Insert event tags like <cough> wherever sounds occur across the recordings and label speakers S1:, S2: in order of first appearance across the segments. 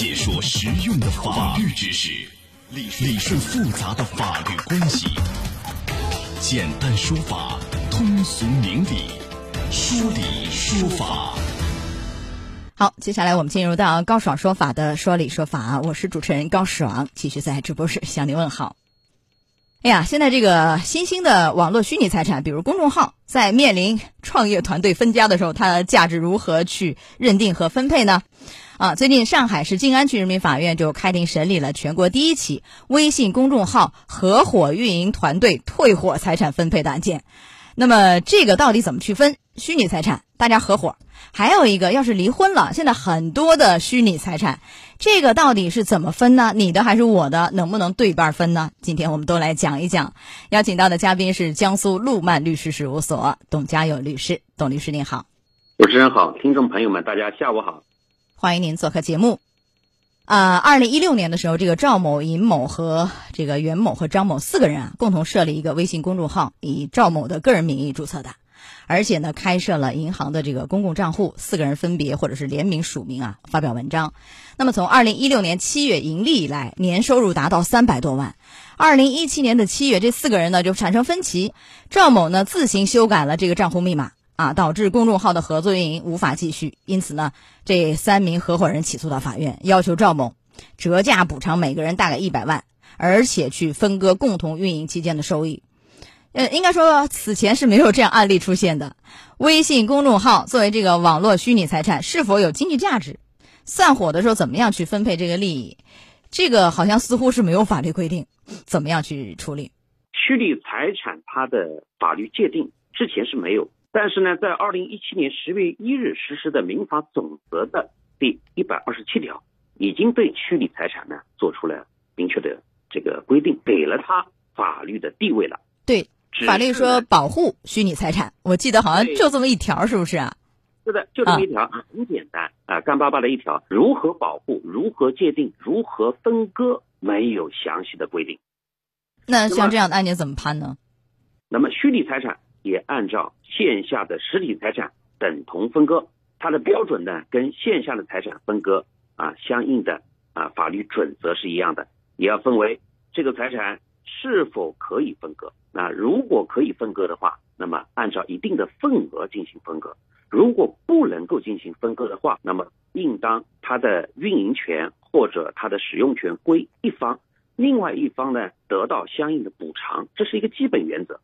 S1: 解说实用的法律知识，理理顺复杂的法律关系，简单说法，通俗明理，说理说法。
S2: 好，接下来我们进入到高爽说法的说理说法，我是主持人高爽，继续在直播室向您问好。哎呀，现在这个新兴的网络虚拟财产，比如公众号，在面临创业团队分家的时候，它的价值如何去认定和分配呢？啊，最近上海市静安区人民法院就开庭审理了全国第一起微信公众号合伙运营团队退伙财产分配的案件。那么这个到底怎么区分？虚拟财产大家合伙，还有一个要是离婚了，现在很多的虚拟财产，这个到底是怎么分呢？你的还是我的？能不能对半分呢？今天我们都来讲一讲。邀请到的嘉宾是江苏路曼律师事务所董家友律师，董律师您好。
S3: 主持人好，听众朋友们大家下午好。
S2: 欢迎您做客节目。啊，二零一六年的时候，这个赵某、尹某和这个袁某和张某四个人啊，共同设立一个微信公众号，以赵某的个人名义注册的，而且呢，开设了银行的这个公共账户，四个人分别或者是联名署名啊，发表文章。那么从二零一六年七月盈利以来，年收入达到三百多万。二零一七年的七月，这四个人呢就产生分歧，赵某呢自行修改了这个账户密码。啊，导致公众号的合作运营无法继续，因此呢，这三名合伙人起诉到法院，要求赵某折价补偿每个人大概一百万，而且去分割共同运营期间的收益。呃，应该说此前是没有这样案例出现的。微信公众号作为这个网络虚拟财产，是否有经济价值？散伙的时候怎么样去分配这个利益？这个好像似乎是没有法律规定，怎么样去处理？
S3: 虚拟财产它的法律界定之前是没有。但是呢，在二零一七年十月一日实施的民法总则的第一百二十七条，已经对虚拟财产呢做出了明确的这个规定，给了它法律的地位了。
S2: 对，法律说保护虚拟财产，我记得好像就这么一条，是不是啊？
S3: 是的，就这么一条，很简单啊，干巴巴的一条。如何保护？如何界定？如何分割？没有详细的规定。
S2: 那像这样的案件怎么判呢？
S3: 那么虚拟财产。也按照线下的实体财产等同分割，它的标准呢跟线下的财产分割啊相应的啊法律准则是一样的，也要分为这个财产是否可以分割。那如果可以分割的话，那么按照一定的份额进行分割；如果不能够进行分割的话，那么应当它的运营权或者它的使用权归一方，另外一方呢得到相应的补偿，这是一个基本原则。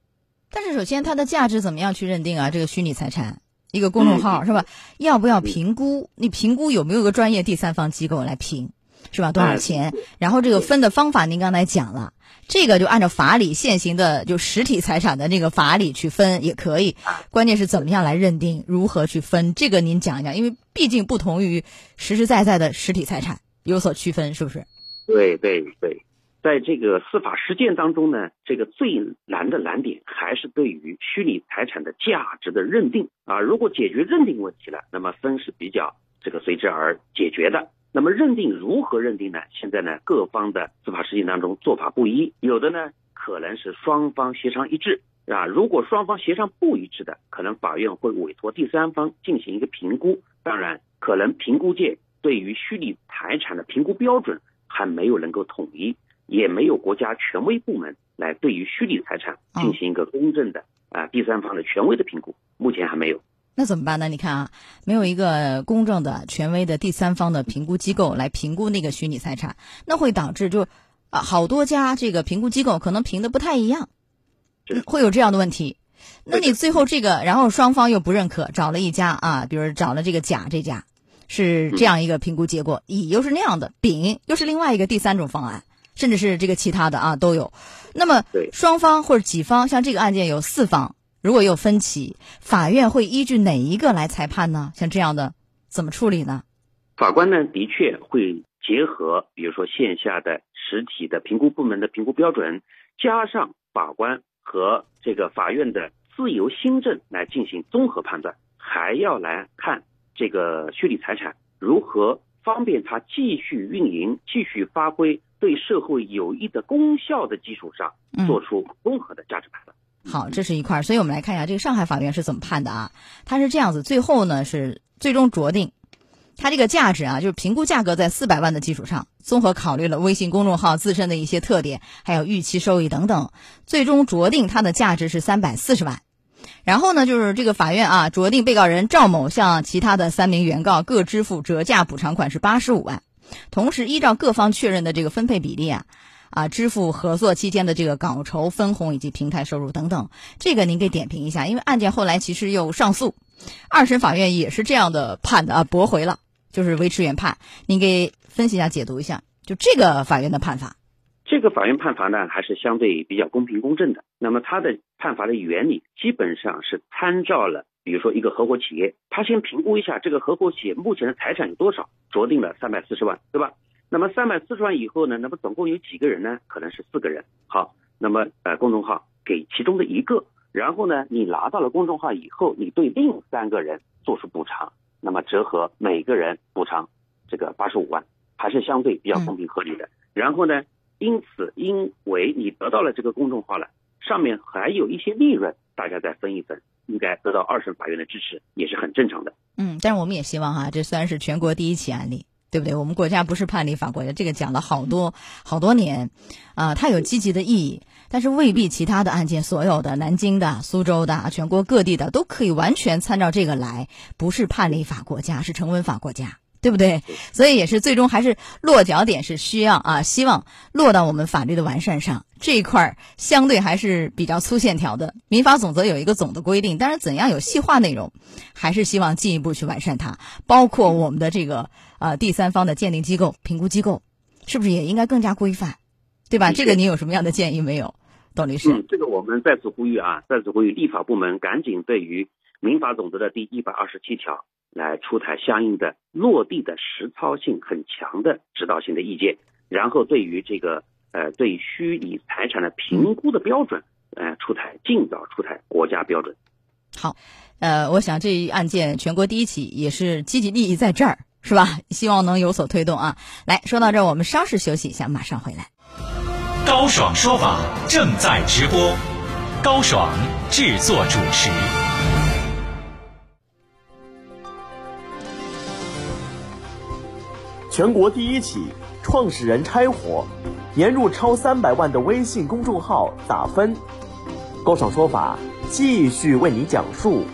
S2: 但是首先，它的价值怎么样去认定啊？这个虚拟财产，一个公众号是吧？要不要评估？你评估有没有个专业第三方机构来评，是吧？多少钱？然后这个分的方法，您刚才讲了，这个就按照法理现行的就实体财产的那个法理去分也可以。关键是怎么样来认定，如何去分？这个您讲一讲，因为毕竟不同于实实在在的实体财产有所区分，是不是？
S3: 对对对。在这个司法实践当中呢，这个最难的难点还是对于虚拟财产的价值的认定啊。如果解决认定问题了，那么分是比较这个随之而解决的。那么认定如何认定呢？现在呢，各方的司法实践当中做法不一，有的呢可能是双方协商一致啊。如果双方协商不一致的，可能法院会委托第三方进行一个评估。当然，可能评估界对于虚拟财产的评估标准还没有能够统一。也没有国家权威部门来对于虚拟财产进行一个公正的啊第三方的权威的评估，目前还没有。
S2: 那怎么办呢？你看啊，没有一个公正的权威的第三方的评估机构来评估那个虚拟财产，那会导致就啊好多家这个评估机构可能评的不太一样，会有这样的问题。那你最后这个，然后双方又不认可，找了一家啊，比如找了这个甲这家，是这样一个评估结果，乙又是那样的，丙又是另外一个第三种方案。甚至是这个其他的啊都有，那么双方或者几方，像这个案件有四方，如果有分歧，法院会依据哪一个来裁判呢？像这样的怎么处理呢？
S3: 法官呢的确会结合，比如说线下的实体的评估部门的评估标准，加上法官和这个法院的自由心证来进行综合判断，还要来看这个虚拟财产如何方便他继续运营、继续发挥。对社会有益的功效的基础上，做出综合的价值判断。
S2: 好，这是一块儿，所以我们来看一下这个上海法院是怎么判的啊？它是这样子，最后呢是最终酌定，它这个价值啊，就是评估价格在四百万的基础上，综合考虑了微信公众号自身的一些特点，还有预期收益等等，最终酌定它的价值是三百四十万。然后呢，就是这个法院啊，酌定被告人赵某向其他的三名原告各支付折价补偿款是八十五万，同时依照各方确认的这个分配比例啊，啊支付合作期间的这个稿酬、分红以及平台收入等等。这个您给点评一下，因为案件后来其实又上诉，二审法院也是这样的判的啊，驳回了。就是维持原判，您给分析一下、解读一下，就这个法院的判罚。
S3: 这个法院判罚呢，还是相对比较公平公正的。那么它的判罚的原理基本上是参照了，比如说一个合伙企业，他先评估一下这个合伙企业目前的财产有多少，酌定了三百四十万，对吧？那么三百四十万以后呢，那么总共有几个人呢？可能是四个人。好，那么呃，公众号给其中的一个，然后呢，你拿到了公众号以后，你对另三个人做出补偿。那么折合每个人补偿这个八十五万，还是相对比较公平合理的。然后呢，因此因为你得到了这个公众号了，上面还有一些利润，大家再分一分，应该得到二审法院的支持，也是很正常的。
S2: 嗯，但是我们也希望哈，这虽然是全国第一起案例。对不对？我们国家不是判例法国家，这个讲了好多好多年，啊，它有积极的意义，但是未必其他的案件，所有的南京的、苏州的、全国各地的都可以完全参照这个来，不是判例法国家，是成文法国家。对不对？所以也是最终还是落脚点是需要啊，希望落到我们法律的完善上这一块儿，相对还是比较粗线条的。民法总则有一个总的规定，但是怎样有细化内容，还是希望进一步去完善它。包括我们的这个呃第三方的鉴定机构、评估机构，是不是也应该更加规范？对吧？这个你有什么样的建议没有，董律师？
S3: 嗯，这个我们再次呼吁啊，再次呼吁立法部门赶紧对于民法总则的第一百二十七条。来出台相应的落地的实操性很强的指导性的意见，然后对于这个呃对虚拟财产的评估的标准，呃出台尽早出台国家标准。
S2: 好，呃，我想这一案件全国第一起也是积极利益在这儿，是吧？希望能有所推动啊。来说到这儿，我们稍事休息一下，马上回来。
S1: 高爽说法正在直播，高爽制作主持。
S4: 全国第一起创始人拆伙，年入超三百万的微信公众号打分？高爽说法继续为你讲述。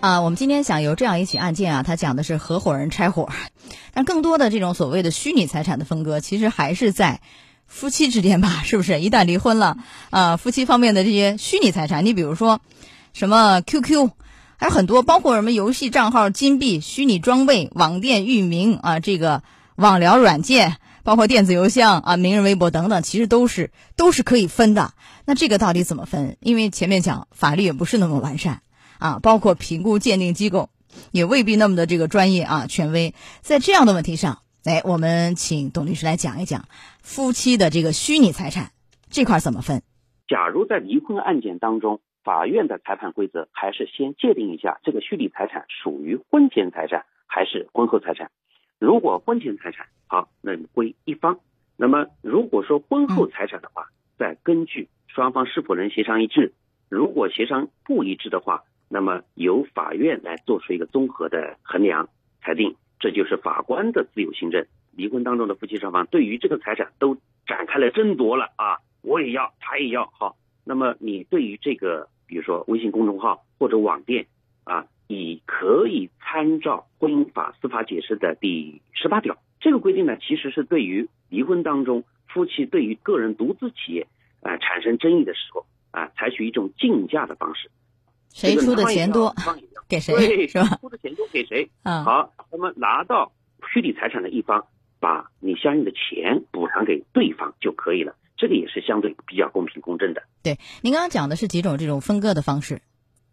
S2: 啊，我们今天想由这样一起案件啊，它讲的是合伙人拆伙，但更多的这种所谓的虚拟财产的分割，其实还是在夫妻之间吧？<laughs> 是不是？一旦离婚了啊，夫妻方面的这些虚拟财产，你比如说什么 QQ。还有很多，包括什么游戏账号、金币、虚拟装备、网店域名啊，这个网聊软件，包括电子邮箱啊、名人微博等等，其实都是都是可以分的。那这个到底怎么分？因为前面讲法律也不是那么完善啊，包括评估鉴定机构也未必那么的这个专业啊、权威。在这样的问题上，哎，我们请董律师来讲一讲夫妻的这个虚拟财产这块怎么分。
S3: 假如在离婚案件当中。法院的裁判规则还是先界定一下这个虚拟财产属于婚前财产还是婚后财产。如果婚前财产，好，那归一方；那么如果说婚后财产的话，再根据双方是否能协商一致。如果协商不一致的话，那么由法院来做出一个综合的衡量裁定。这就是法官的自由行政。离婚当中的夫妻双方对于这个财产都展开了争夺了啊，我也要，他也要，好，那么你对于这个。比如说微信公众号或者网店啊，以可以参照婚姻法司法解释的第十八条，这个规定呢，其实是对于离婚当中夫妻对于个人独资企业啊产生争议的时候啊，采取一种竞价的方式，
S2: 谁出的钱多给谁 <laughs> 是吧？
S3: 出的钱多给谁？嗯，好，那么拿到虚拟财产的一方，把你相应的钱补偿给对方就可以了。这个也是相对比较公平公正的。
S2: 对，您刚刚讲的是几种这种分割的方式，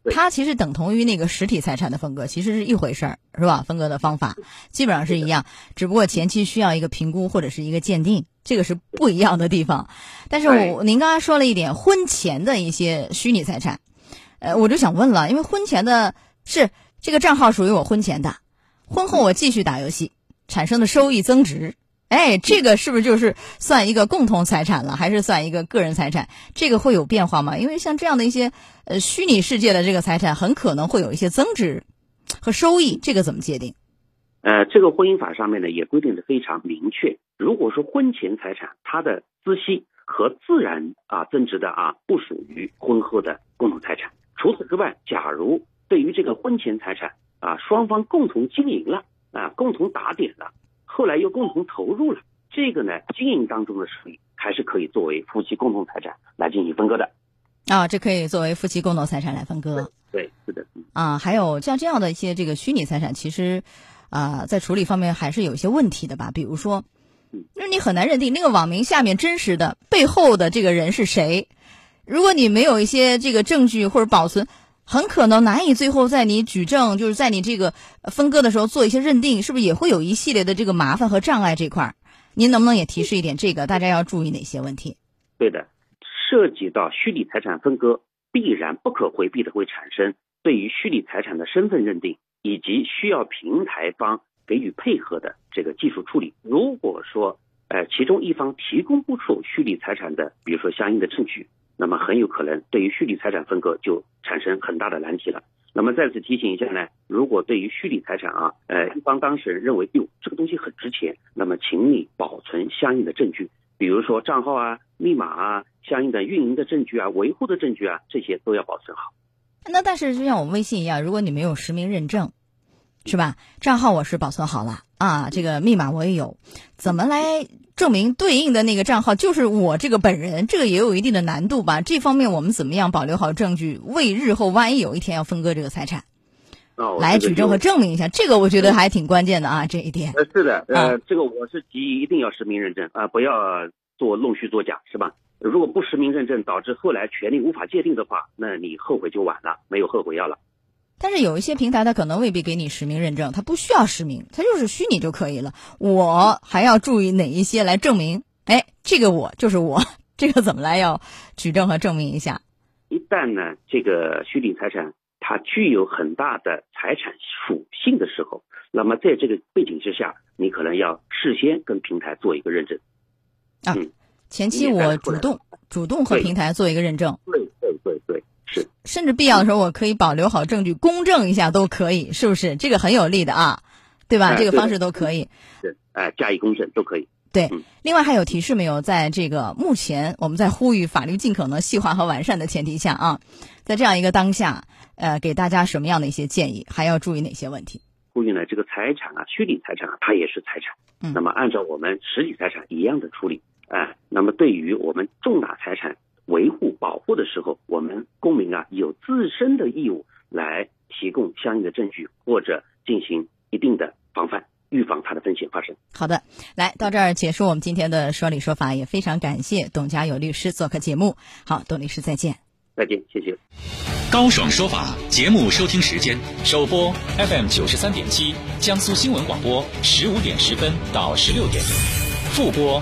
S2: 它其实等同于那个实体财产的分割，其实是一回事儿，是吧？分割的方法基本上是一样，只不过前期需要一个评估或者是一个鉴定，这个是不一样的地方。但是我您刚刚说了一点婚前的一些虚拟财产，呃，我就想问了，因为婚前的是这个账号属于我婚前的，婚后我继续打游戏产生的收益增值。哎，这个是不是就是算一个共同财产了，还是算一个个人财产？这个会有变化吗？因为像这样的一些呃虚拟世界的这个财产，很可能会有一些增值，和收益，这个怎么界定？
S3: 呃，这个婚姻法上面呢也规定的非常明确。如果说婚前财产它的孳息和自然啊增值的啊不属于婚后的共同财产。除此之外，假如对于这个婚前财产啊双方共同经营了啊共同打点了，后来又共同投入了，这个呢经营当中的收益还是可以作为夫妻共同财产来进行分割的。
S2: 啊，这可以作为夫妻共同财产来分割。
S3: 对，是的。
S2: 啊，还有像这样的一些这个虚拟财产，其实。啊，在处理方面还是有一些问题的吧？比如说，就是你很难认定那个网名下面真实的背后的这个人是谁。如果你没有一些这个证据或者保存，很可能难以最后在你举证，就是在你这个分割的时候做一些认定，是不是也会有一系列的这个麻烦和障碍？这块儿，您能不能也提示一点，这个大家要注意哪些问题？
S3: 对的，涉及到虚拟财产分割，必然不可回避的会产生对于虚拟财产的身份认定。以及需要平台方给予配合的这个技术处理。如果说，呃，其中一方提供不出虚拟财产的，比如说相应的证据，那么很有可能对于虚拟财产分割就产生很大的难题了。那么再次提醒一下呢，如果对于虚拟财产啊，呃，一方当事人认为哟这个东西很值钱，那么请你保存相应的证据，比如说账号啊、密码啊、相应的运营的证据啊、维护的证据啊，这些都要保存好。
S2: 那但是就像我们微信一样，如果你没有实名认证，是吧？账号我是保存好了啊，这个密码我也有，怎么来证明对应的那个账号就是我这个本人？这个也有一定的难度吧？这方面我们怎么样保留好证据，为日后万一有一天要分割这个财产，哦来举证和证明一下？这个我觉得还挺关键的啊，这一点。
S3: 呃，是的，呃，这个我是提议一定要实名认证啊，不要做弄虚作假，是吧？如果不实名认证，导致后来权利无法界定的话，那你后悔就晚了，没有后悔药了。
S2: 但是有一些平台，它可能未必给你实名认证，它不需要实名，它就是虚拟就可以了。我还要注意哪一些来证明？哎，这个我就是我，<laughs> 这个怎么来要举证和证明一下？
S3: 一旦呢，这个虚拟财产它具有很大的财产属性的时候，那么在这个背景之下，你可能要事先跟平台做一个认证。
S2: 啊。前期我主动主动和平台做一个认证，
S3: 对对对对，是。
S2: 甚至必要的时候，我可以保留好证据，公证一下都可以，是不是？这个很有利的啊，对吧？这个方式都可以。
S3: 是，哎，加以公证都可以。
S2: 对，另外还有提示没有？在这个目前我们在呼吁法律尽可能细化和完善的前提下啊，在这样一个当下，呃，给大家什么样的一些建议？还要注意哪些问题？
S3: 呼吁呢，这个财产啊，虚拟财产啊，它也是财产。
S2: 嗯。
S3: 那么按照我们实体财产一样的处理。哎，那么对于我们重大财产维护保护的时候，我们公民啊有自身的义务来提供相应的证据，或者进行一定的防范，预防它的风险发生。
S2: 好的，来到这儿结束我们今天的说理说法，也非常感谢董家友律师做客节目。好，董律师再见。
S3: 再见，谢谢。
S1: 高爽说法节目收听时间：首播 FM 九十三点七，江苏新闻广播十五点十分到十六点，复播。